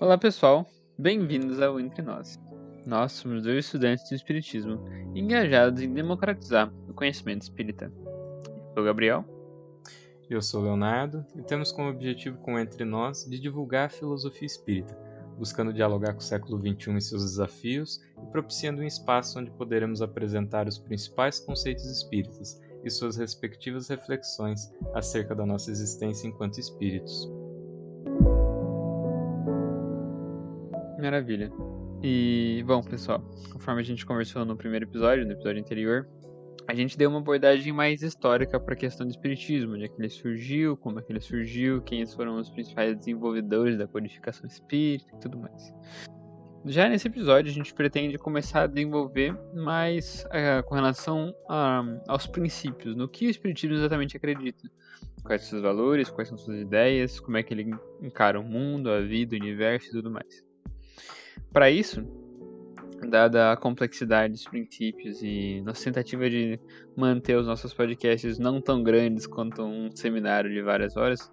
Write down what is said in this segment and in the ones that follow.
Olá pessoal, bem-vindos ao Entre Nós. Nós somos dois estudantes do Espiritismo engajados em democratizar o conhecimento espírita. Eu sou Gabriel. Eu sou Leonardo e temos como objetivo com Entre Nós de divulgar a filosofia espírita, buscando dialogar com o século XXI e seus desafios e propiciando um espaço onde poderemos apresentar os principais conceitos espíritas e suas respectivas reflexões acerca da nossa existência enquanto espíritos. Maravilha. E, bom, pessoal, conforme a gente conversou no primeiro episódio, no episódio anterior, a gente deu uma abordagem mais histórica para a questão do espiritismo, onde é que ele surgiu, como é que ele surgiu, quem foram os principais desenvolvedores da codificação espírita e tudo mais. Já nesse episódio, a gente pretende começar a desenvolver mais uh, com relação a, aos princípios, no que o Espiritismo exatamente acredita. Quais são seus valores, quais são suas ideias, como é que ele encara o mundo, a vida, o universo e tudo mais. Para isso, dada a complexidade dos princípios e nossa tentativa de manter os nossos podcasts não tão grandes quanto um seminário de várias horas,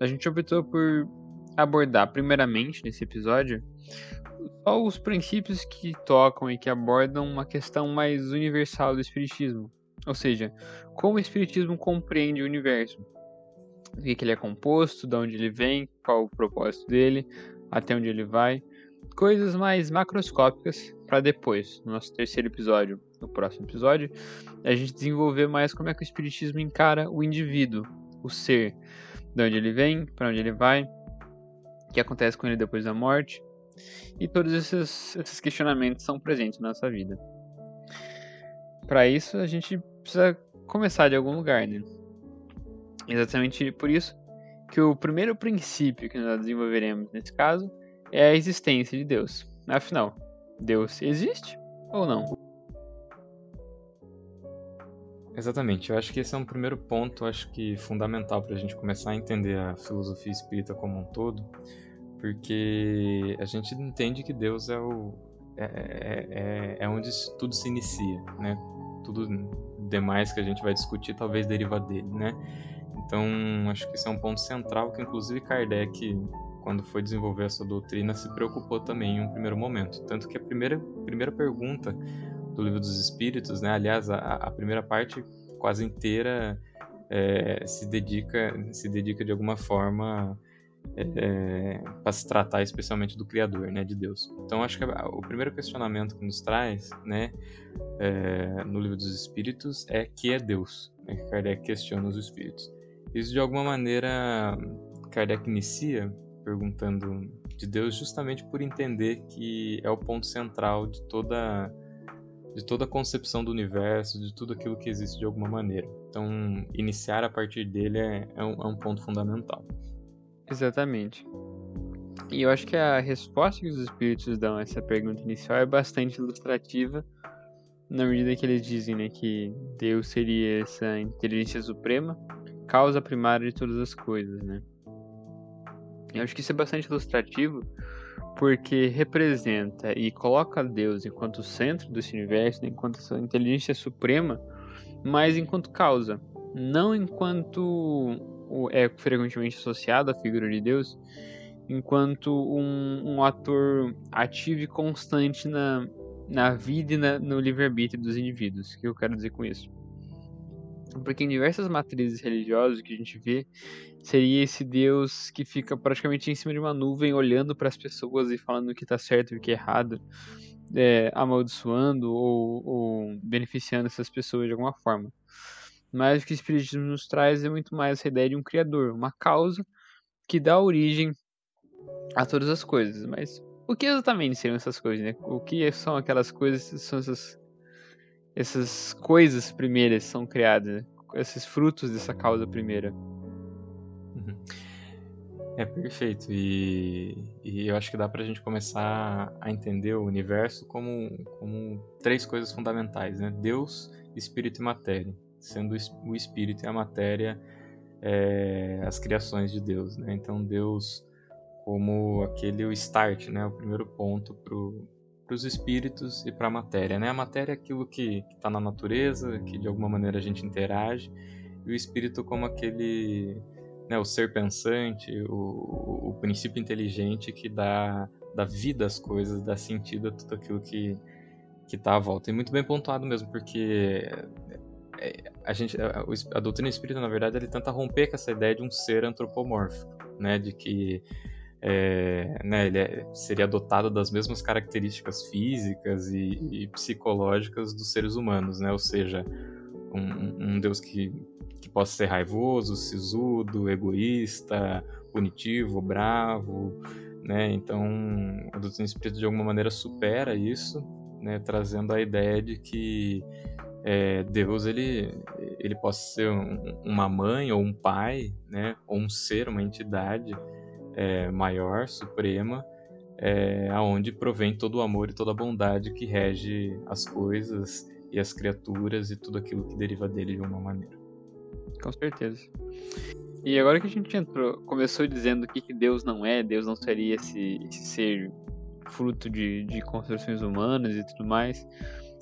a gente optou por abordar, primeiramente nesse episódio, só os princípios que tocam e que abordam uma questão mais universal do Espiritismo. Ou seja, como o Espiritismo compreende o universo. O que, que ele é composto, de onde ele vem, qual o propósito dele, até onde ele vai coisas mais macroscópicas para depois, no nosso terceiro episódio, no próximo episódio, a gente desenvolver mais como é que o espiritismo encara o indivíduo, o ser, de onde ele vem, para onde ele vai, o que acontece com ele depois da morte, e todos esses, esses questionamentos são presentes na nossa vida. Para isso, a gente precisa começar de algum lugar, né? Exatamente por isso que o primeiro princípio que nós desenvolveremos nesse caso é a existência de Deus. Afinal, Deus existe ou não? Exatamente, eu acho que esse é um primeiro ponto, acho que fundamental para a gente começar a entender a filosofia espírita como um todo, porque a gente entende que Deus é o é, é, é, é onde tudo se inicia, né? Tudo demais que a gente vai discutir talvez deriva dele, né? Então, acho que esse é um ponto central que inclusive Kardec quando foi desenvolver essa doutrina, se preocupou também em um primeiro momento. Tanto que a primeira, primeira pergunta do Livro dos Espíritos, né, aliás, a, a primeira parte quase inteira é, se, dedica, se dedica de alguma forma é, para se tratar especialmente do Criador, né, de Deus. Então, acho que o primeiro questionamento que nos traz né, é, no Livro dos Espíritos é que é Deus. Né, que Kardec questiona os Espíritos. Isso, de alguma maneira, Kardec inicia perguntando de Deus justamente por entender que é o ponto central de toda de toda a concepção do universo, de tudo aquilo que existe de alguma maneira. Então, iniciar a partir dele é, é, um, é um ponto fundamental. Exatamente. E eu acho que a resposta que os espíritos dão a essa pergunta inicial é bastante ilustrativa, na medida que eles dizem né, que Deus seria essa inteligência suprema, causa primária de todas as coisas, né? Eu acho que isso é bastante ilustrativo porque representa e coloca Deus enquanto centro desse universo, enquanto essa inteligência suprema, mas enquanto causa, não enquanto é frequentemente associado à figura de Deus, enquanto um, um ator ativo e constante na, na vida e na, no livre-arbítrio dos indivíduos. O que eu quero dizer com isso? Porque em diversas matrizes religiosas que a gente vê, seria esse Deus que fica praticamente em cima de uma nuvem, olhando para as pessoas e falando o que está certo e o que é errado, é, amaldiçoando ou, ou, beneficiando essas pessoas de alguma forma. Mas o que o Espiritismo nos traz é muito mais essa ideia de um Criador, uma causa que dá origem a todas as coisas. Mas o que exatamente seriam essas coisas? Né? O que são aquelas coisas? São essas essas coisas primeiras são criadas, esses frutos dessa causa primeira. Uhum. É perfeito. E, e, eu acho que dá pra gente começar a entender o universo como, como três coisas fundamentais, né? Deus, espírito e matéria. Sendo o espírito e a matéria é, as criações de Deus, né? Então Deus como aquele o start, né? O primeiro ponto pro, para os espíritos e para a matéria. Né? A matéria é aquilo que está na natureza, que de alguma maneira a gente interage, e o espírito como aquele né, o ser pensante, o, o princípio inteligente que dá, dá vida às coisas, dá sentido a tudo aquilo que que está à volta. E muito bem pontuado mesmo, porque é, a gente a, a doutrina espírita, na verdade, ele tenta romper com essa ideia de um ser antropomórfico, né, de que é, né, ele é, seria dotado das mesmas características físicas e, e, psicológicas dos seres humanos, né? Ou seja, um, um Deus que, que possa ser raivoso, sisudo, egoísta, punitivo, bravo, né? Então, a doutrina espírita de alguma maneira supera isso, né? Trazendo a ideia de que é, Deus ele ele possa ser um, uma mãe ou um pai, né? Ou um ser, uma entidade é, maior, suprema, é, aonde provém todo o amor e toda a bondade que rege as coisas e as criaturas e tudo aquilo que deriva dele de uma maneira. Com certeza. E agora que a gente entrou, começou dizendo que, que Deus não é, Deus não seria esse, esse ser fruto de, de construções humanas e tudo mais,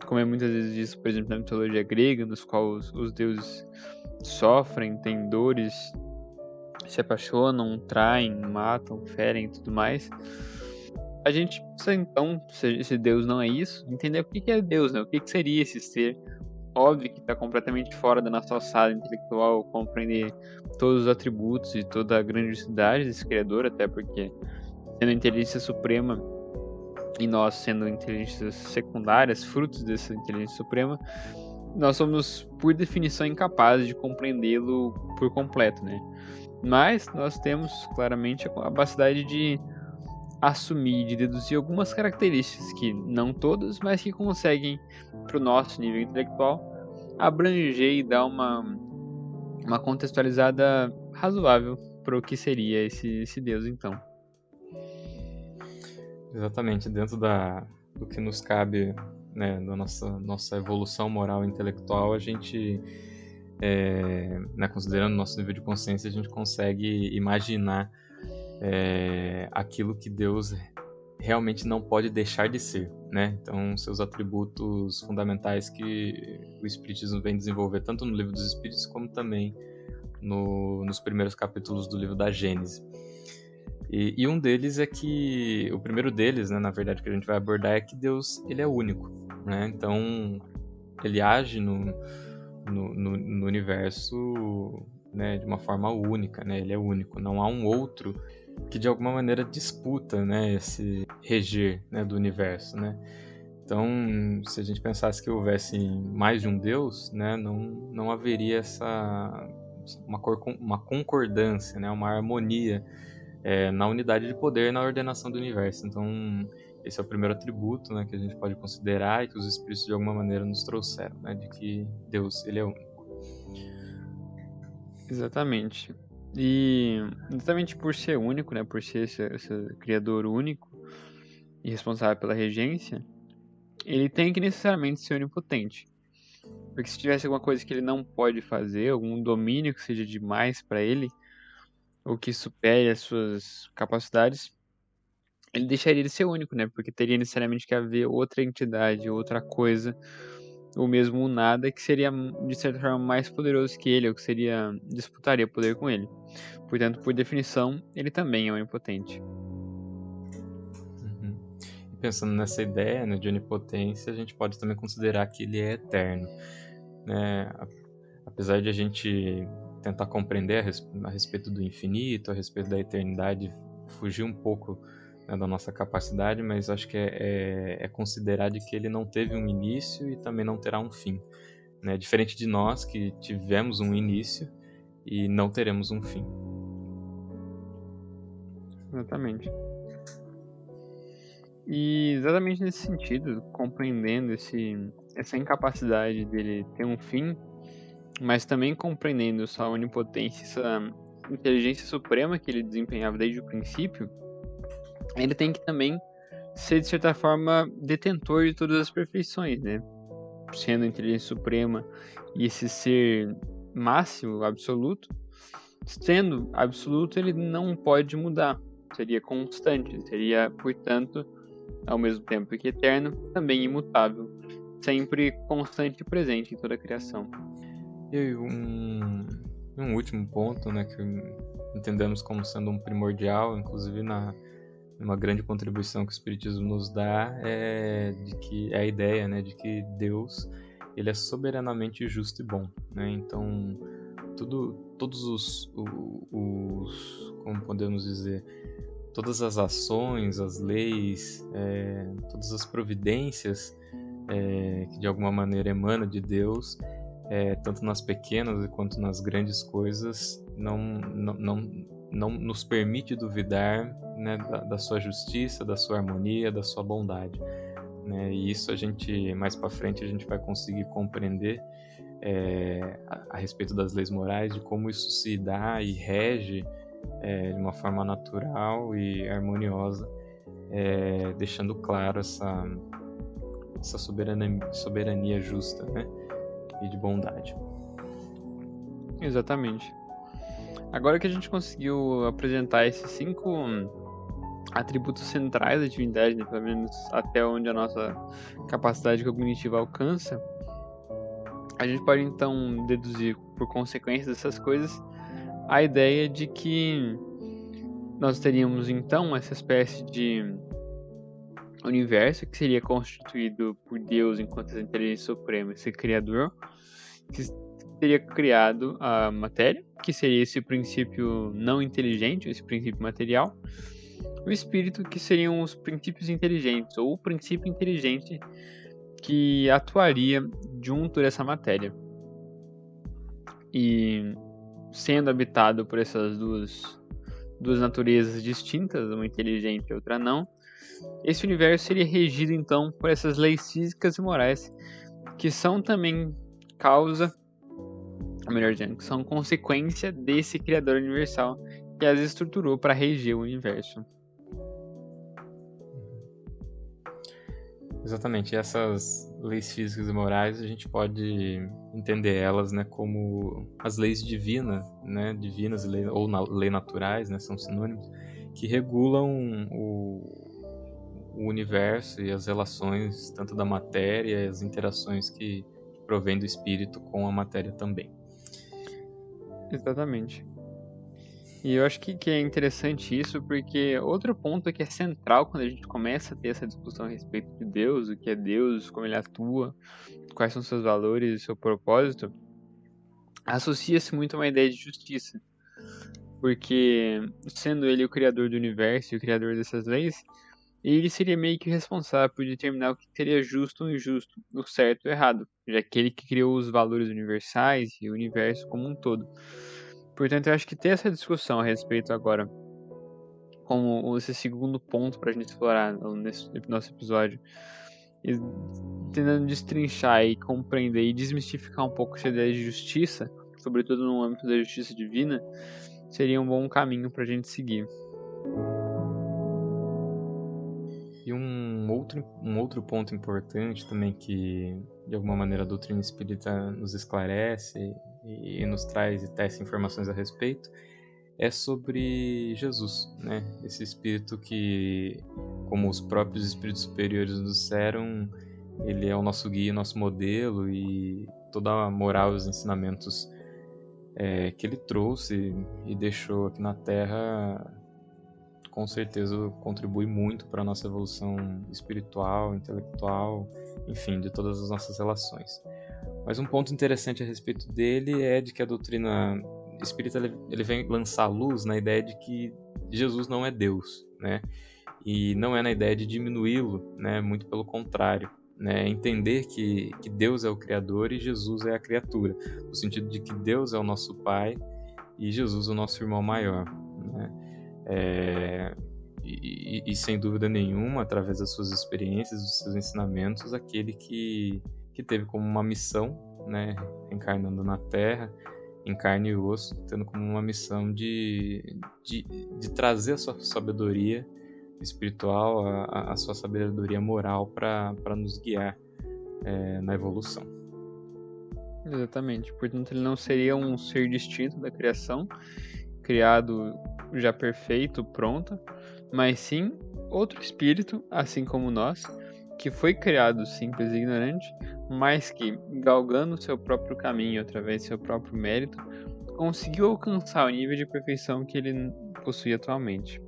como é muitas vezes disso, por exemplo, na mitologia grega, nos quais os, os deuses sofrem, têm dores, se apaixonam, traem, matam, ferem e tudo mais. A gente precisa então, se Deus não é isso, entender o que é Deus, né? O que seria esse ser? Óbvio que está completamente fora da nossa alçada intelectual compreender todos os atributos e toda a grandiosidade desse Criador, até porque, sendo a inteligência suprema e nós sendo inteligências secundárias, frutos dessa inteligência suprema, nós somos, por definição, incapazes de compreendê-lo por completo, né? Mas nós temos claramente a capacidade de assumir, de deduzir algumas características que não todas, mas que conseguem, para o nosso nível intelectual, abranger e dar uma, uma contextualizada razoável para o que seria esse, esse Deus, então. Exatamente, dentro da, do que nos cabe, né, da nossa, nossa evolução moral e intelectual, a gente é, né, considerando nosso nível de consciência, a gente consegue imaginar é, aquilo que Deus realmente não pode deixar de ser, né? Então, seus atributos fundamentais que o Espiritismo vem desenvolver tanto no Livro dos Espíritos como também no, nos primeiros capítulos do livro da Gênesis. E, e, um deles é que o primeiro deles, né, na verdade, que a gente vai abordar é que Deus ele é único, né? Então ele age no, no, no, no universo né, de uma forma única, né? Ele é único, não há um outro que de alguma maneira disputa, né, esse reger né, do universo, né? Então, se a gente pensasse que houvesse mais de um Deus, né, não, não haveria essa uma, cor, uma concordância, né, uma harmonia é, na unidade de poder na ordenação do universo. Então, esse é o primeiro atributo né, que a gente pode considerar e que os espíritos de alguma maneira nos trouxeram, né, de que Deus ele é único. Exatamente. E exatamente por ser único, né, por ser esse, esse criador único e responsável pela regência, ele tem que necessariamente ser onipotente. Porque se tivesse alguma coisa que ele não pode fazer, algum domínio que seja demais para ele, ou que supere as suas capacidades, ele deixaria de ser único, né? Porque teria necessariamente que haver outra entidade, outra coisa, ou mesmo um nada que seria de certa forma mais poderoso que ele, ou que seria disputaria poder com ele. Portanto, por definição, ele também é onipotente. Uhum. E pensando nessa ideia né, de onipotência, a gente pode também considerar que ele é eterno. Né? Apesar de a gente tentar compreender a respeito do infinito, a respeito da eternidade, fugir um pouco né, da nossa capacidade, mas acho que é, é, é, considerar de que ele não teve um início e também não terá um fim. Né? Diferente de nós que tivemos um início e não teremos um fim. Exatamente. E exatamente nesse sentido, compreendendo esse, essa incapacidade dele ter um fim, mas também compreendendo sua onipotência, essa inteligência suprema que ele desempenhava desde o princípio, ele tem que também ser, de certa forma, detentor de todas as perfeições, né? Sendo a inteligência suprema e esse ser máximo, absoluto, sendo absoluto, ele não pode mudar, seria constante, seria, portanto, ao mesmo tempo que eterno, também imutável, sempre constante e presente em toda a criação. E um, um último ponto, né, que entendemos como sendo um primordial, inclusive na uma grande contribuição que o espiritismo nos dá é de que é a ideia, né, de que Deus ele é soberanamente justo e bom, né? Então tudo, todos os, os, como podemos dizer, todas as ações, as leis, é, todas as providências é, que de alguma maneira emana de Deus, é, tanto nas pequenas quanto nas grandes coisas, não, não, não, não nos permite duvidar né, da, da, sua justiça, da sua harmonia, da sua bondade. Né? E isso a gente, mais para frente, a gente vai conseguir compreender é, a, a, respeito das leis morais, de como isso se dá e rege é, de uma forma natural e harmoniosa, é, deixando claro essa, essa soberania, soberania justa né? e de bondade. Exatamente. Agora que a gente conseguiu apresentar esses cinco atributos centrais da divindade, né, pelo menos até onde a nossa capacidade cognitiva alcança, a gente pode então deduzir, por consequência dessas coisas, a ideia de que nós teríamos então essa espécie de universo que seria constituído por Deus enquanto essa inteligência suprema, esse criador, que teria criado a matéria, que seria esse princípio não inteligente, esse princípio material, o espírito, que seriam os princípios inteligentes, ou o princípio inteligente que atuaria junto dessa matéria. E sendo habitado por essas duas, duas naturezas distintas, uma inteligente e outra não, esse universo seria regido então por essas leis físicas e morais que são também causa, melhor dizendo, que são consequência desse Criador universal que as estruturou para reger o universo. Exatamente. Essas leis físicas e morais, a gente pode entender elas, né, como as leis divinas, né, divinas ou na, naturais, né, são sinônimos, que regulam o, o universo e as relações tanto da matéria e as interações que provém do espírito com a matéria também. Exatamente. E eu acho que, que é interessante isso, porque outro ponto que é central quando a gente começa a ter essa discussão a respeito de Deus, o que é Deus, como ele atua, quais são seus valores e seu propósito, associa-se muito a uma ideia de justiça. Porque, sendo ele o criador do universo e o criador dessas leis, ele seria meio que responsável por determinar o que seria justo ou injusto, o certo ou errado, já que ele que criou os valores universais e o universo como um todo. Portanto, eu acho que ter essa discussão a respeito agora, como esse segundo ponto para a gente explorar nesse nosso episódio, e tentando destrinchar e compreender e desmistificar um pouco essa ideia de justiça, sobretudo no âmbito da justiça divina, seria um bom caminho para a gente seguir. E um outro, um outro ponto importante também que, de alguma maneira, a doutrina espírita nos esclarece e nos traz e testa informações a respeito, é sobre Jesus, né? Esse espírito que, como os próprios espíritos superiores nos disseram, ele é o nosso guia, nosso modelo e toda a moral e os ensinamentos é, que ele trouxe e deixou aqui na Terra, com certeza contribui muito para a nossa evolução espiritual, intelectual, enfim, de todas as nossas relações. Mas um ponto interessante a respeito dele é de que a doutrina espírita ele vem lançar luz na ideia de que Jesus não é Deus, né? E não é na ideia de diminuí-lo, né? Muito pelo contrário, né? É entender que, que Deus é o Criador e Jesus é a criatura, no sentido de que Deus é o nosso Pai e Jesus o nosso irmão maior, né? É, e, e, sem dúvida nenhuma, através das suas experiências, dos seus ensinamentos, aquele que que teve como uma missão, né, encarnando na Terra, em carne e osso, tendo como uma missão de, de, de trazer a sua sabedoria espiritual, a, a sua sabedoria moral para nos guiar é, na evolução. Exatamente. Portanto, ele não seria um ser distinto da criação, criado já perfeito, pronto, mas sim outro espírito, assim como nós, que foi criado simples e ignorante, mas que, galgando seu próprio caminho através do seu próprio mérito, conseguiu alcançar o nível de perfeição que ele possui atualmente.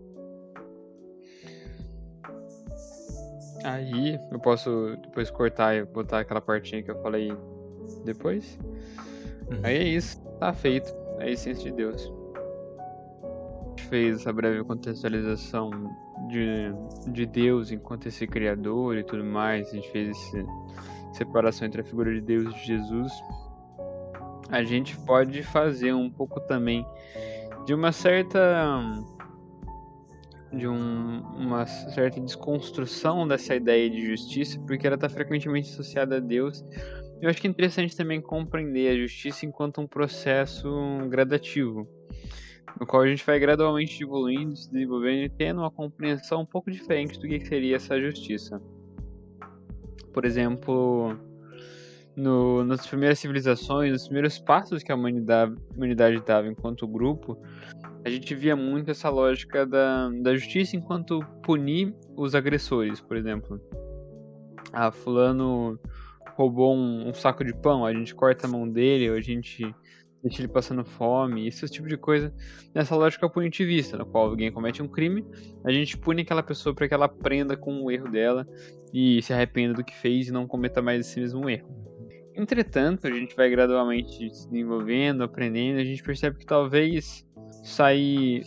Aí eu posso depois cortar e botar aquela partinha que eu falei depois. Uhum. Aí é isso, tá feito. É a essência de Deus. Fez essa breve contextualização de, de Deus enquanto esse Criador e tudo mais. A gente fez essa separação entre a figura de Deus e Jesus. A gente pode fazer um pouco também de uma certa de um, uma certa desconstrução dessa ideia de justiça, porque ela está frequentemente associada a Deus. Eu acho que é interessante também compreender a justiça enquanto um processo gradativo, no qual a gente vai gradualmente evoluindo, se desenvolvendo e tendo uma compreensão um pouco diferente do que seria essa justiça. Por exemplo, no, nas primeiras civilizações, nos primeiros passos que a humanidade, dava enquanto grupo, a gente via muito essa lógica da, da justiça enquanto punir os agressores, por exemplo. Ah, fulano roubou um, um, saco de pão, a gente corta a mão dele, a gente deixa ele passando fome, esse tipo de coisa, nessa lógica punitivista, na qual alguém comete um crime, a gente pune aquela pessoa para que ela aprenda com o erro dela e se arrependa do que fez e não cometa mais esse mesmo erro. Entretanto, a gente vai gradualmente se desenvolvendo, aprendendo, a gente percebe que talvez sair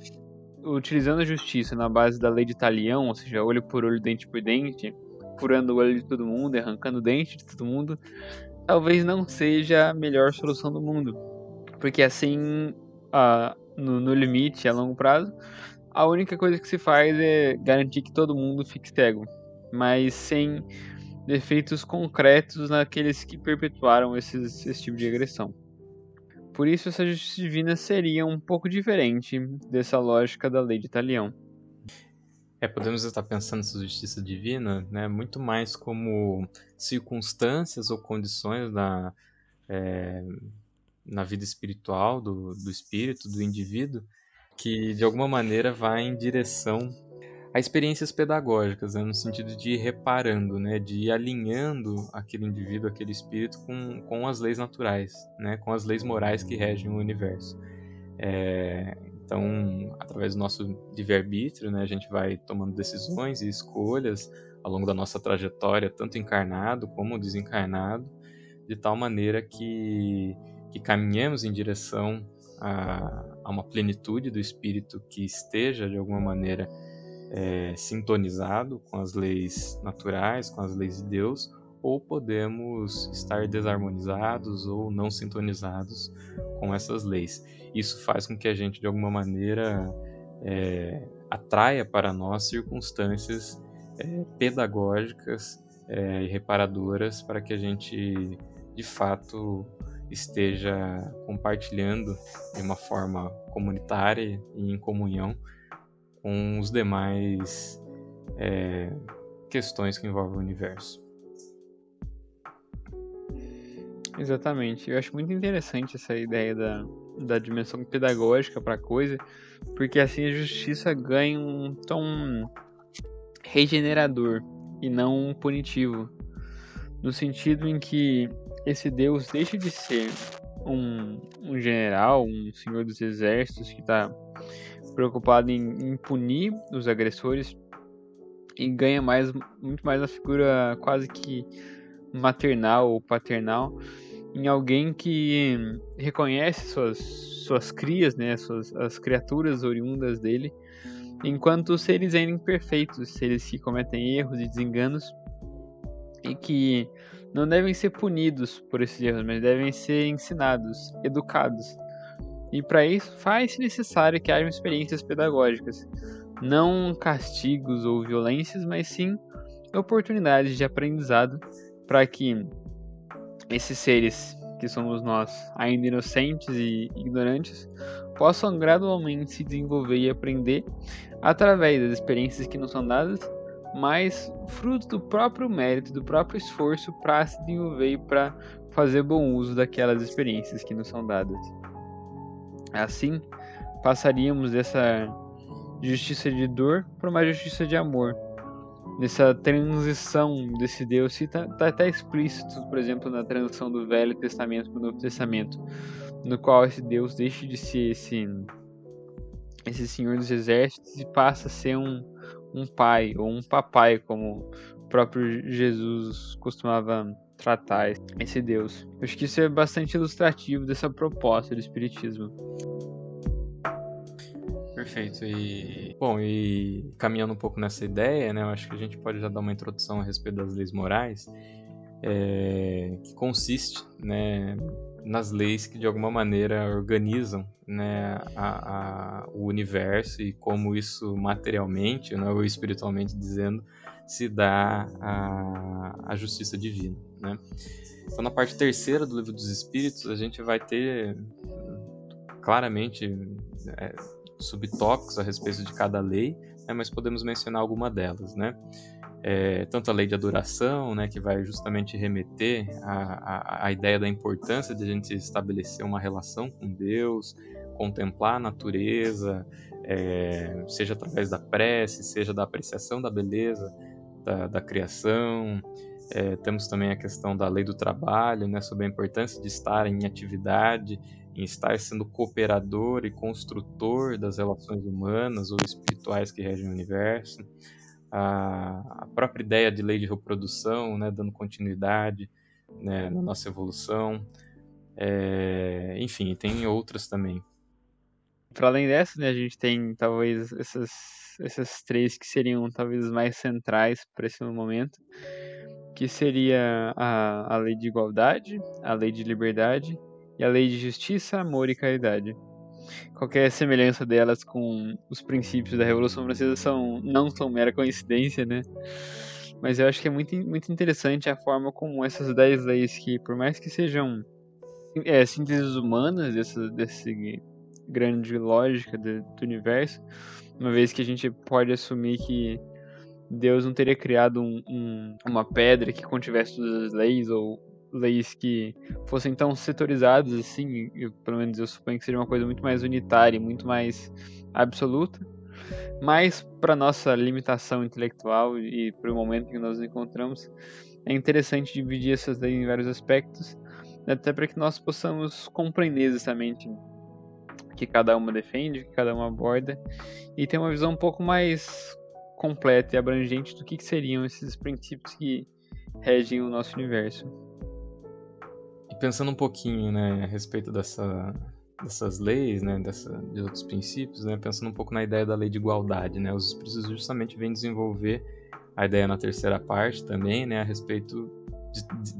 utilizando a justiça na base da lei de talião, ou seja, olho por olho, dente por dente, furando o olho de todo mundo, arrancando o dente de todo mundo, talvez não seja a melhor solução do mundo. Porque assim, no, no limite, a longo prazo, a única coisa que se faz é garantir que todo mundo fique cego, mas sem efeitos concretos naqueles que perpetuaram esses, esse tipo de agressão. Por isso, essa justiça divina seria um pouco diferente dessa lógica da lei de Talião. É, podemos estar pensando nessa justiça divina né, muito mais como circunstâncias ou condições na, é, na vida espiritual do, do espírito, do indivíduo, que de alguma maneira vai em direção a experiências pedagógicas, né, no sentido de ir reparando, né, de ir alinhando aquele indivíduo, aquele espírito com, com as leis naturais, né, com as leis morais que regem o universo. É, então, através do nosso livre-arbítrio, né, a gente vai tomando decisões e escolhas ao longo da nossa trajetória, tanto encarnado como desencarnado, de tal maneira que, que caminhemos em direção a, a uma plenitude do espírito que esteja, de alguma maneira, é, sintonizado com as leis naturais, com as leis de Deus, ou podemos estar desarmonizados ou não sintonizados com essas leis. Isso faz com que a gente, de alguma maneira, é, atraia para nós circunstâncias é, pedagógicas é, e reparadoras para que a gente, de fato, esteja compartilhando de uma forma comunitária e em comunhão com os demais é, questões que envolvem o universo. Exatamente. Eu acho muito interessante essa ideia da, da dimensão pedagógica para a coisa, porque assim a justiça ganha um tom regenerador e não punitivo. No sentido em que esse Deus deixa de ser um, um general, um senhor dos exércitos que está preocupado em, em punir os agressores e ganha mais muito mais a figura quase que maternal ou paternal em alguém que reconhece suas, suas crias, né, suas, as criaturas oriundas dele, enquanto seres ainda imperfeitos, seres que cometem erros e desenganos que não devem ser punidos por esses erros, mas devem ser ensinados, educados. E para isso faz-se necessário que hajam experiências pedagógicas, não castigos ou violências, mas sim oportunidades de aprendizado para que esses seres que somos nós, ainda inocentes e ignorantes, possam gradualmente se desenvolver e aprender através das experiências que nos são dadas, mas fruto do próprio mérito, do próprio esforço para se desenvolver e para fazer bom uso daquelas experiências que nos são dadas. Assim, passaríamos dessa justiça de dor para uma justiça de amor. Nessa transição desse Deus, está tá até explícito, por exemplo, na transição do Velho Testamento para o Novo Testamento. no qual esse Deus deixa de ser esse, esse Senhor dos Exércitos e passa a ser um, um pai ou um papai, como o próprio Jesus costumava tratar esse Deus. Eu acho que isso é bastante ilustrativo dessa proposta do Espiritismo. Perfeito. E bom, e caminhando um pouco nessa ideia, né, eu acho que a gente pode já dar uma introdução a respeito das leis morais, é, que consiste, né, nas leis que de alguma maneira organizam, né, a, a, o universo e como isso materialmente, né, ou espiritualmente dizendo, se dá a, a justiça divina, né? Então, na parte terceira do livro dos Espíritos, a gente vai ter claramente é, subtópicos a respeito de cada lei, né, mas podemos mencionar alguma delas, né? É, tanto a lei de adoração, né, que vai justamente remeter à, à, ideia da importância de a gente estabelecer uma relação com Deus, contemplar a natureza, é, seja através da prece, seja da apreciação da beleza da, da criação. É, temos também a questão da lei do trabalho, né, sobre a importância de estar em atividade em estar sendo cooperador e construtor das relações humanas ou espirituais que regem o universo. A, própria ideia de lei de reprodução, né, dando continuidade né, na nossa evolução. É, enfim, tem outras também. Para além dessa, né, a gente tem talvez essas, essas três que seriam talvez mais centrais para esse momento, que seria a, a lei de igualdade, a lei de liberdade e a lei de justiça, amor e caridade. Qualquer semelhança delas com os princípios da Revolução Francesa são, não são mera coincidência, né? Mas eu acho que é muito, muito interessante a forma como essas dez leis que, por mais que sejam é, sínteses humanas dessa, grande lógica do, do universo, uma vez que a gente pode assumir que Deus não teria criado um, um, uma pedra que contivesse todas as leis ou leis que fossem tão setorizadas assim, eu, pelo menos eu suponho que seria uma coisa muito mais unitária, muito mais absoluta. Mas para nossa limitação intelectual e para o momento em que nós nos encontramos, é interessante dividir essas leis em vários aspectos, até para que nós possamos compreender exatamente o que cada uma defende, que cada uma aborda e ter uma visão um pouco mais completa e abrangente do que, que seriam esses princípios que regem o nosso universo pensando um pouquinho, né, a respeito dessa, dessas leis, né, dessa, de outros princípios, né, pensando um pouco na ideia da lei de igualdade, né, os espíritos justamente vêm desenvolver a ideia na terceira parte também, né, a respeito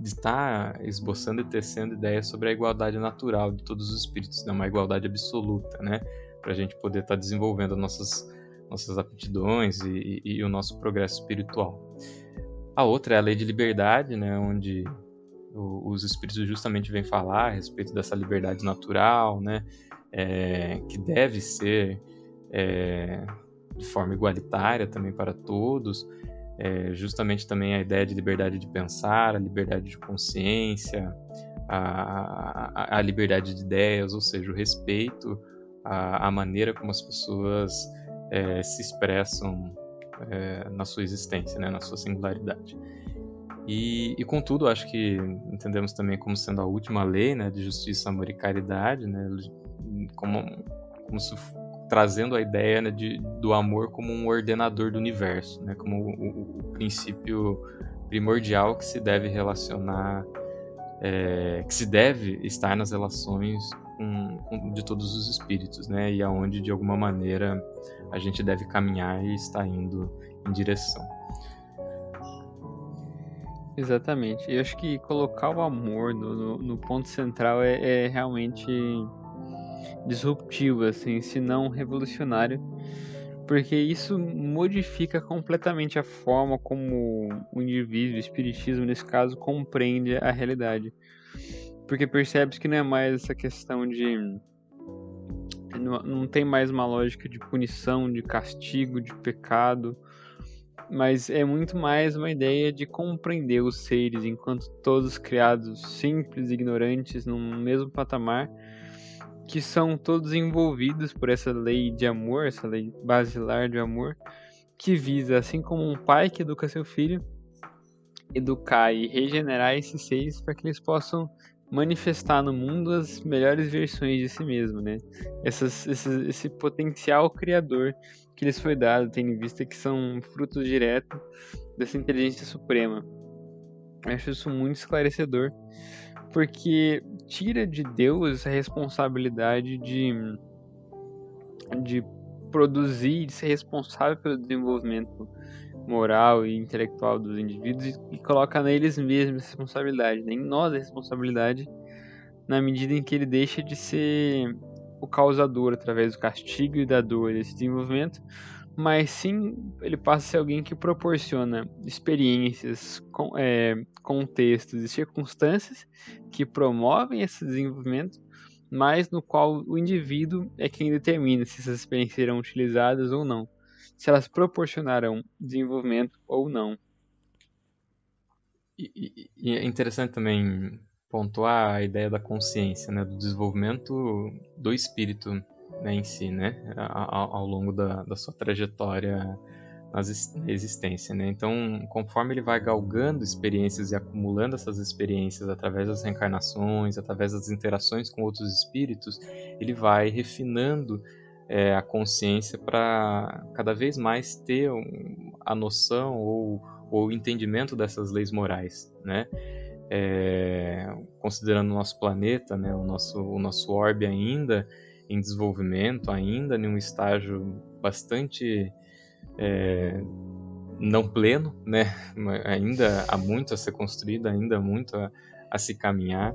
de estar tá esboçando e tecendo ideias sobre a igualdade natural de todos os espíritos, né, uma igualdade absoluta, né, para a gente poder estar tá desenvolvendo nossas nossas aptidões e, e, e o nosso progresso espiritual. A outra é a lei de liberdade, né, onde os espíritos justamente vêm falar a respeito dessa liberdade natural, né, é, que deve ser é, de forma igualitária também para todos, é, justamente também a ideia de liberdade de pensar, a liberdade de consciência, a, a, a liberdade de ideias, ou seja, o respeito à, à maneira como as pessoas é, se expressam é, na sua existência, né, na sua singularidade. E, e contudo, acho que entendemos também como sendo a última lei né, de justiça, amor e caridade, né, como, como se, trazendo a ideia né, de, do amor como um ordenador do universo, né, como o, o princípio primordial que se deve relacionar, é, que se deve estar nas relações com, com, de todos os espíritos, né, e aonde de alguma maneira a gente deve caminhar e estar indo em direção. Exatamente. Eu acho que colocar o amor no, no, no ponto central é, é, realmente disruptivo, assim, se não revolucionário, porque isso modifica completamente a forma como o indivíduo, o espiritismo nesse caso, compreende a realidade. Porque percebe que não é mais essa questão de. Não, não tem mais uma lógica de punição, de castigo, de pecado mas é muito mais uma ideia de compreender os seres enquanto todos criados simples, ignorantes, num mesmo patamar, que são todos envolvidos por essa lei de amor, essa lei basilar de amor, que visa, assim como um pai que educa seu filho, educar e regenerar esses seres para que eles possam manifestar no mundo as melhores versões de si mesmo, né? Essas, esse, esse potencial criador que lhes foi dado, tendo em vista que são frutos diretos dessa inteligência suprema. Eu acho isso muito esclarecedor, porque tira de Deus a responsabilidade de, de produzir, de ser responsável pelo desenvolvimento moral e intelectual dos indivíduos e, e coloca neles mesmos responsabilidade, né? em nós a responsabilidade, na medida em que ele deixa de ser o causador através do castigo e da dor desse desenvolvimento, mas sim ele passa a ser alguém que proporciona experiências, com, é, contextos e circunstâncias que promovem esse desenvolvimento, mas no qual o indivíduo é quem determina se essas experiências serão utilizadas ou não se elas proporcionarão desenvolvimento ou não. E, e, é interessante também pontuar a ideia da consciência, né, do desenvolvimento do espírito né, em si, né, ao, ao longo da, da, sua trajetória na existência, né. Então, conforme ele vai galgando experiências e acumulando essas experiências através das reencarnações, através das interações com outros espíritos, ele vai refinando é, a consciência para cada vez mais ter um, a noção ou, o entendimento dessas leis morais, né? É, considerando o nosso planeta, né, o nosso, o nosso orbe ainda em desenvolvimento, ainda em um estágio bastante é, não pleno, né? ainda há muito a ser construído, ainda há muito a, a se caminhar,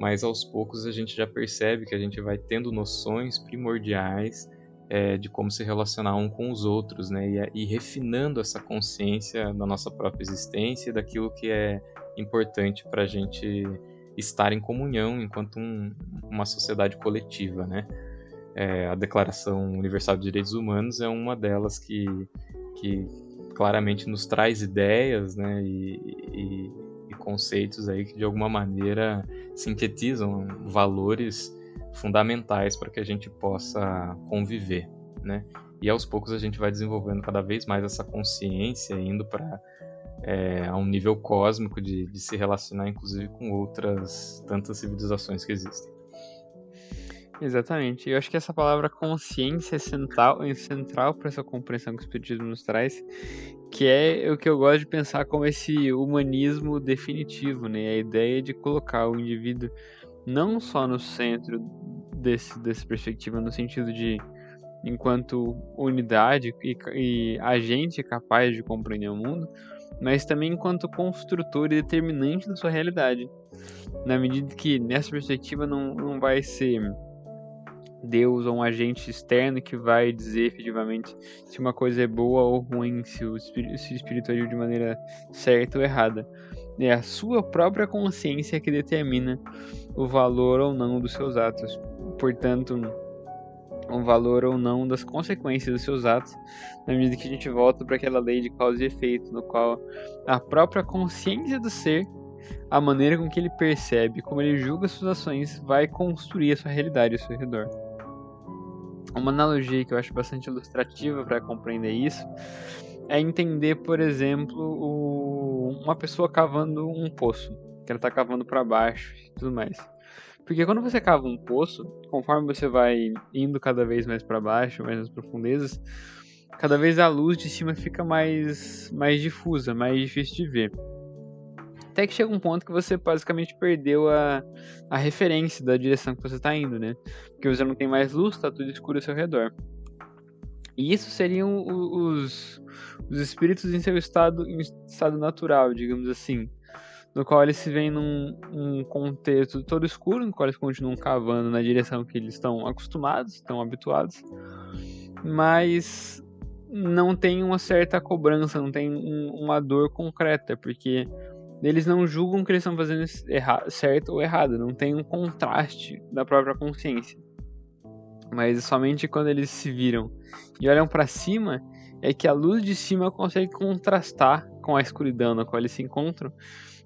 mas aos poucos a gente já percebe que a gente vai tendo noções primordiais é, de como se relacionar um com os outros, né? E, e, refinando essa consciência da nossa própria existência e daquilo que é importante para a gente estar em comunhão enquanto um, uma sociedade coletiva, né? É, a Declaração Universal de Direitos Humanos é uma delas que, que claramente nos traz ideias, né? E, e, e conceitos aí que de alguma maneira sintetizam valores fundamentais para que a gente possa conviver, né? E aos poucos a gente vai desenvolvendo cada vez mais essa consciência, indo para é, a um nível cósmico de, de se relacionar, inclusive, com outras tantas civilizações que existem. Exatamente. Eu acho que essa palavra consciência é central, é central para essa compreensão que o Espiritismo nos traz, que é o que eu gosto de pensar como esse humanismo definitivo, né? A ideia de colocar o indivíduo não só no centro desse, dessa perspectiva, no sentido de enquanto unidade e, e agente capaz de compreender o mundo, mas também enquanto construtor e determinante da sua realidade. Na medida que nessa perspectiva não, não vai ser Deus ou um agente externo que vai dizer efetivamente se uma coisa é boa ou ruim, se o se o espírito agiu de maneira certa ou errada. É a sua própria consciência que determina o valor ou não dos seus atos. Portanto, o valor ou não das consequências dos seus atos, na medida que a gente volta para aquela lei de causa e efeito, no qual a própria consciência do ser, a maneira com que ele percebe, como ele julga suas ações, vai construir a sua realidade ao seu redor. Uma analogia que eu acho bastante ilustrativa para compreender isso é entender, por exemplo, o... uma pessoa cavando um poço, que ela está cavando para baixo e tudo mais. Porque quando você cava um poço, conforme você vai indo cada vez mais para baixo, mais nas profundezas, cada vez a luz de cima fica mais, mais difusa, mais difícil de ver. Até que chega um ponto que você basicamente perdeu a, a referência da direção que você está indo, né? Porque você não tem mais luz, está tudo escuro ao seu redor. E isso seriam os, os espíritos em seu estado, em estado natural, digamos assim no qual eles se veem num, num, contexto todo escuro, no qual eles continuam cavando na direção que eles estão acostumados, estão habituados, mas não tem uma certa cobrança, não tem um, uma dor concreta, porque eles não julgam que eles estão fazendo certo ou errado, não tem um contraste da própria consciência. Mas somente quando eles se viram e olham para cima é que a luz de cima consegue contrastar com a escuridão na qual eles se encontram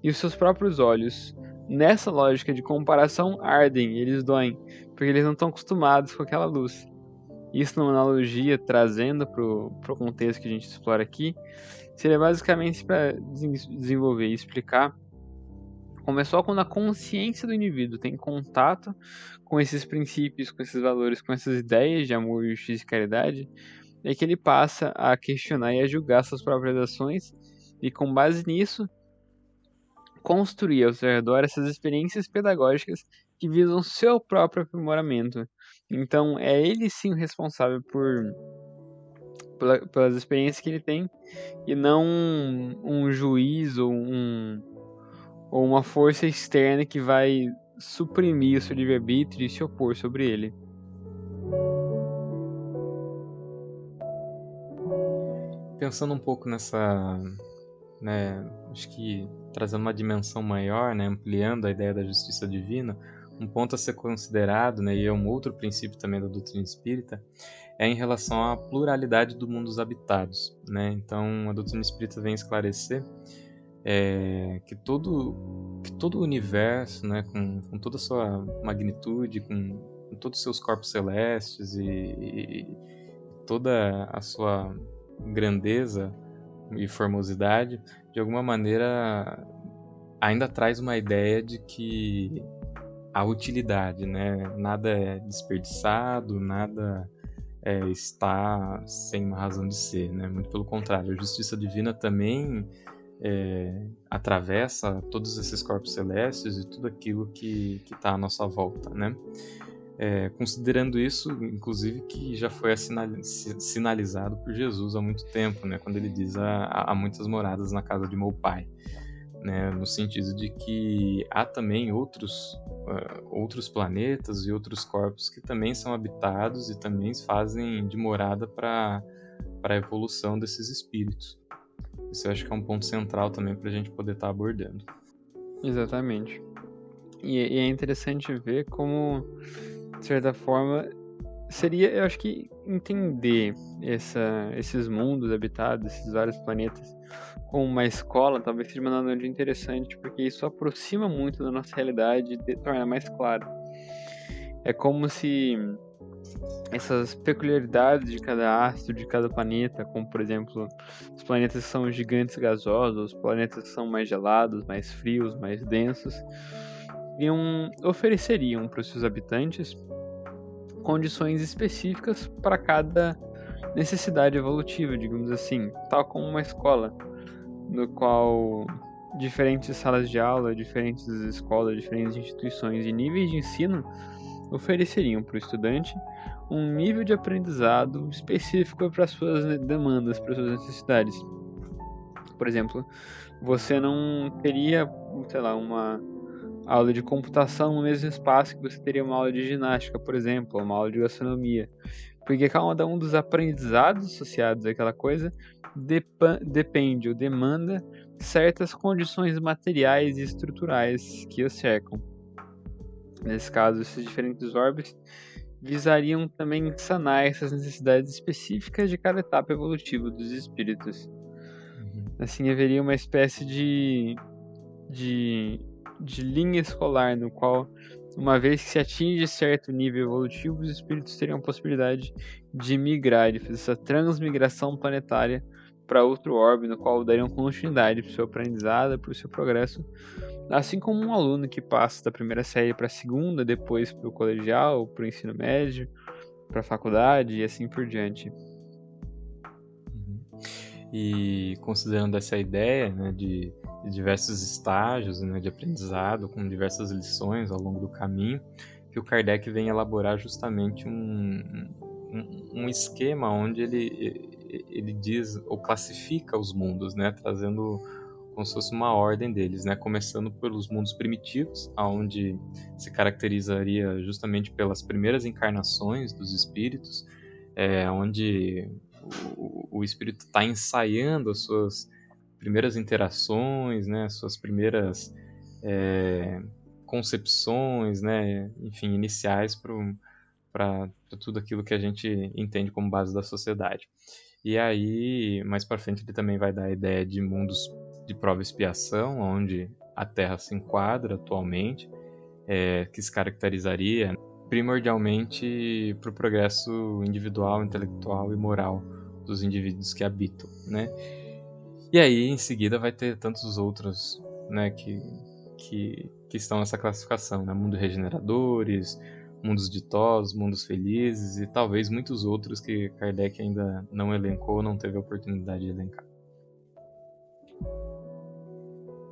e os seus próprios olhos, nessa lógica de comparação, ardem, eles doem, porque eles não estão acostumados com aquela luz. Isso, numa analogia, trazendo para o contexto que a gente explora aqui, seria basicamente para desenvolver e explicar Começou quando a consciência do indivíduo tem contato com esses princípios, com esses valores, com essas ideias de amor, justiça e caridade, é que ele passa a questionar e a julgar suas próprias ações e, com base nisso, construir ao seu redor essas experiências pedagógicas que visam seu próprio aprimoramento. Então, é ele sim o responsável por pelas experiências que ele tem e não um, juiz ou um ou uma força externa que vai suprimir o seu livre-arbítrio e se opor sobre ele. Pensando um pouco nessa, né, acho que trazendo uma dimensão maior, né, ampliando a ideia da justiça divina, um ponto a ser considerado, né, e é um outro princípio também da doutrina espírita, é em relação à pluralidade dos habitados. Né? Então, a doutrina espírita vem esclarecer é, que, todo, que todo o universo, né, com, com toda a sua magnitude, com, com todos os seus corpos celestes e, e toda a sua grandeza e formosidade, de alguma maneira ainda traz uma ideia de que a utilidade, né? Nada é desperdiçado, nada é, está sem uma razão de ser, né? Muito pelo contrário, a justiça divina também é, atravessa todos esses corpos celestes e tudo aquilo que está à nossa volta, né? É, considerando isso, inclusive, que já foi sinalizado por Jesus há muito tempo, né? Quando ele diz há, muitas moradas na casa de meu pai né, no sentido de que há também outros, uh, outros planetas e outros corpos que também são habitados e também fazem de morada para a evolução desses espíritos. Isso eu acho que é um ponto central também para a gente poder estar tá abordando. Exatamente. E, e é interessante ver como, de certa forma, seria, eu acho que entender essa, esses mundos habitados, esses vários planetas, como uma escola, talvez seja uma analogia interessante, porque isso aproxima muito da nossa realidade e torna mais claro. É como se essas peculiaridades de cada astro, de cada planeta, como por exemplo, os planetas são gigantes gasosos, os planetas são mais gelados, mais frios, mais densos, iam, ofereceriam para os seus habitantes condições específicas para cada necessidade evolutiva, digamos assim, tal como uma escola no qual diferentes salas de aula, diferentes escolas, diferentes instituições e níveis de ensino ofereceriam para o estudante um nível de aprendizado específico para suas demandas, para suas necessidades. Por exemplo, você não teria, sei lá, uma aula de computação no mesmo espaço que você teria uma aula de ginástica, por exemplo, ou uma aula de gastronomia. Porque cada um dos aprendizados associados àquela coisa depende ou demanda certas condições materiais e estruturais que os cercam. Nesse caso, esses diferentes orbes visariam também sanar essas necessidades específicas de cada etapa evolutiva dos espíritos. Uhum. Assim, haveria uma espécie de, de, de linha escolar no qual uma vez que se atinge certo nível evolutivo, os espíritos teriam a possibilidade de migrar, de fazer essa transmigração planetária para outro orbe, no qual dariam continuidade para o seu aprendizado, para o seu progresso, assim como um aluno que passa da primeira série para a segunda, depois para o colegial, para o ensino médio, para a faculdade e assim por diante. Uhum. E considerando essa ideia né, de de diversos estágios né, de aprendizado, com diversas lições ao longo do caminho, que o Kardec vem elaborar justamente um, um, um esquema onde ele, ele diz ou classifica os mundos, né, trazendo como se fosse uma ordem deles, né? Começando pelos mundos primitivos, aonde se caracterizaria justamente pelas primeiras encarnações dos espíritos, é, onde o, o espírito está ensaiando as suas primeiras interações, né, suas primeiras é, concepções, né, enfim, iniciais para tudo aquilo que a gente entende como base da sociedade. E aí, mais para frente, ele também vai dar a ideia de mundos de prova e expiação, onde a Terra se enquadra atualmente, é, que se caracterizaria primordialmente para o progresso individual, intelectual e moral dos indivíduos que habitam, né? E aí, em seguida, vai ter tantos outros, né, que, que, que estão nessa classificação, né? Mundo regeneradores, mundos ditosos, mundos felizes e talvez muitos outros que Kardec ainda não elencou, não teve a oportunidade de elencar.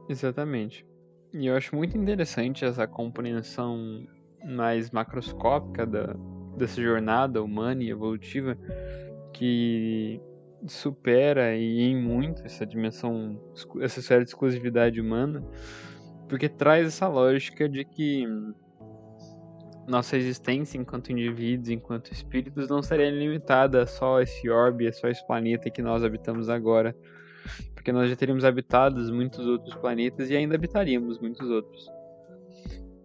Exatamente. E eu acho muito interessante essa compreensão mais macroscópica da, dessa jornada humana e evolutiva que supera e em muito essa dimensão, essa esfera de exclusividade humana, porque traz essa lógica de que nossa existência enquanto indivíduos, enquanto espíritos, não seria limitada só a esse orbe, a só esse planeta que nós habitamos agora, porque nós já teríamos habitado muitos outros planetas e ainda habitaríamos muitos outros.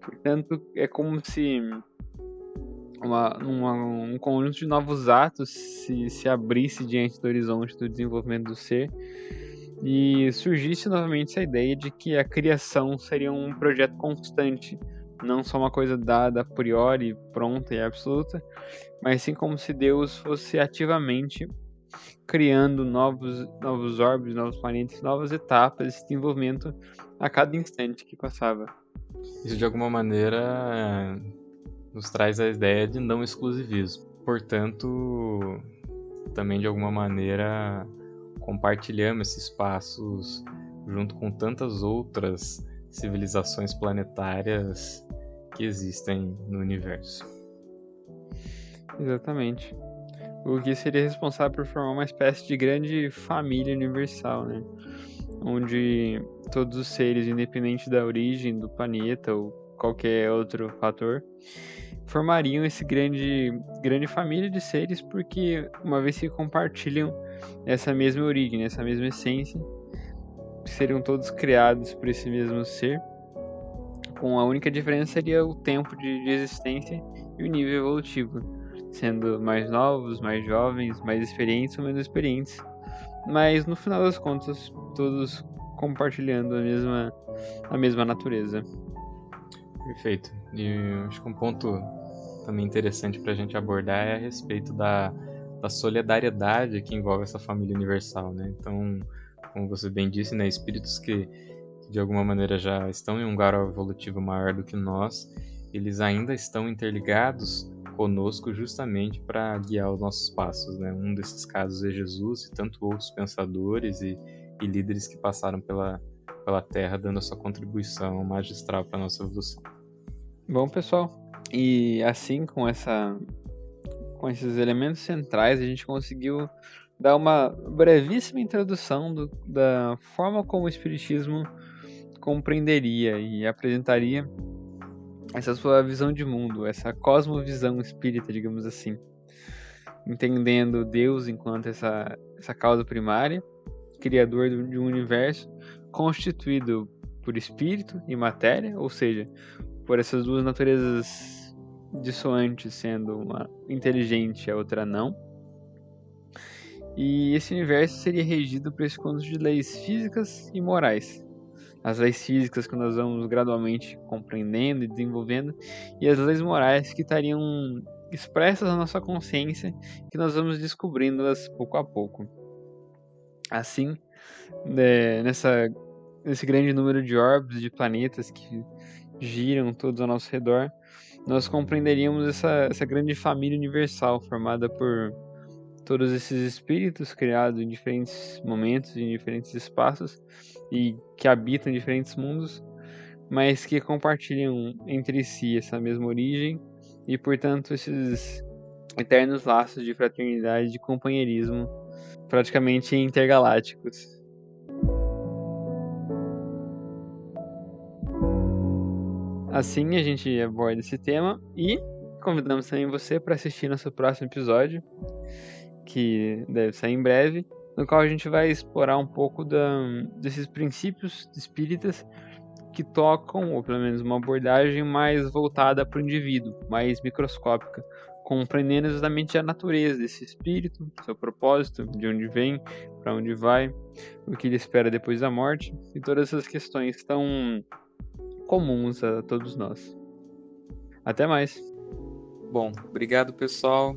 Portanto, é como se uma, uma, um conjunto de novos atos se, se abrisse diante do horizonte do desenvolvimento do ser e surgisse novamente essa ideia de que a criação seria um projeto constante, não só uma coisa dada a priori, pronta e absoluta, mas sim como se Deus fosse ativamente criando novos, novos orbes, novos planetas, novas etapas de desenvolvimento a cada instante que passava. Isso de alguma maneira nos traz a ideia de não exclusivismo. Portanto, também de alguma maneira compartilhamos esses espaços junto com tantas outras civilizações planetárias que existem no universo. Exatamente. O que seria responsável por formar uma espécie de grande família universal, né? Onde todos os seres, independente da origem do planeta ou qualquer outro fator, formariam esse grande, grande família de seres porque uma vez que compartilham essa mesma origem, essa mesma essência, seriam todos criados por esse mesmo ser, com a única diferença seria o tempo de, de existência e o nível evolutivo, sendo mais novos, mais jovens, mais experientes ou menos experientes, mas no final das contas todos compartilhando a mesma, a mesma natureza. Perfeito. E acho que um ponto também interessante para a gente abordar é a respeito da, da solidariedade que envolve essa família universal, né? Então, como você bem disse, né, espíritos que de alguma maneira já estão em um grau evolutivo maior do que nós, eles ainda estão interligados conosco justamente para guiar os nossos passos, né? Um desses casos é Jesus e tanto outros pensadores e, e líderes que passaram pela pela Terra, dando a sua contribuição magistral para a nossa evolução. Bom, pessoal, e assim com essa com esses elementos centrais, a gente conseguiu dar uma brevíssima introdução do, da forma como o espiritismo compreenderia e apresentaria essa sua visão de mundo, essa cosmovisão espírita, digamos assim, entendendo Deus enquanto essa essa causa primária, criador de um universo constituído por espírito e matéria, ou seja, por essas duas naturezas dissoantes, sendo uma inteligente e a outra não. E esse universo seria regido por esse conjunto de leis físicas e morais. As leis físicas que nós vamos gradualmente compreendendo e desenvolvendo, e as leis morais que estariam expressas na nossa consciência, que nós vamos descobrindo-las pouco a pouco. Assim, né, nessa nesse grande número de órbitas, de planetas que giram todos ao nosso redor, nós compreenderíamos essa, essa grande família universal formada por todos esses espíritos criados em diferentes momentos, em diferentes espaços e que habitam diferentes mundos, mas que compartilham entre si essa mesma origem e, portanto, esses eternos laços de fraternidade de companheirismo praticamente intergalácticos. Assim a gente aborda esse tema e convidamos também você para assistir nosso próximo episódio, que deve sair em breve, no qual a gente vai explorar um pouco da, desses princípios espíritas que tocam, ou pelo menos uma abordagem mais voltada para o indivíduo, mais microscópica, compreendendo exatamente a natureza desse espírito, seu propósito, de onde vem, para onde vai, o que ele espera depois da morte, e todas essas questões que estão comuns a todos nós. Até mais. Bom, obrigado pessoal.